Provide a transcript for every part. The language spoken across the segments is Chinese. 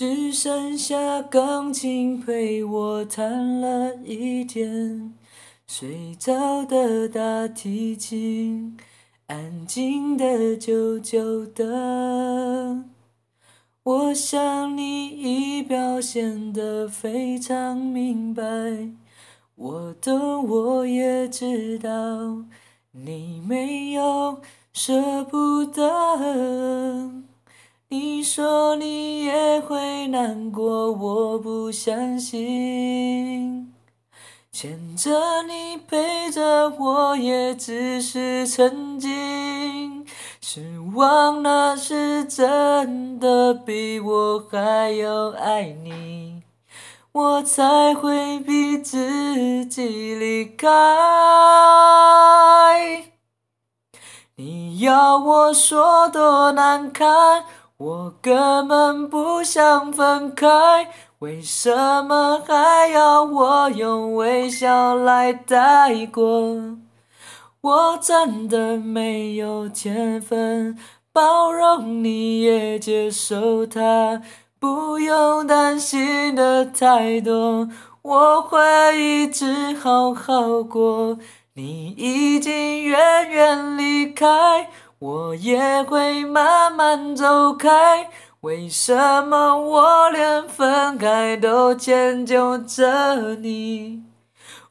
只剩下钢琴陪我弹了一天，睡着的大提琴，安静的久久的。我想你已表现得非常明白，我懂，我也知道你没有舍不得。你说你会难过，我不相信。牵着你陪着我，也只是曾经。失望那是真的，比我还要爱你，我才会逼自己离开。你要我说多难堪？我根本不想分开，为什么还要我用微笑来带过？我真的没有天分，包容你也接受他，不用担心的太多，我会一直好好过。你已经远远离开。我也会慢慢走开，为什么我连分开都迁就着你？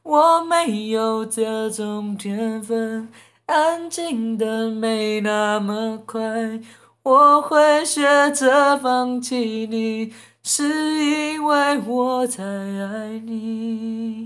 我没有这种天分，安静的没那么快，我会学着放弃你，是因为我太爱你。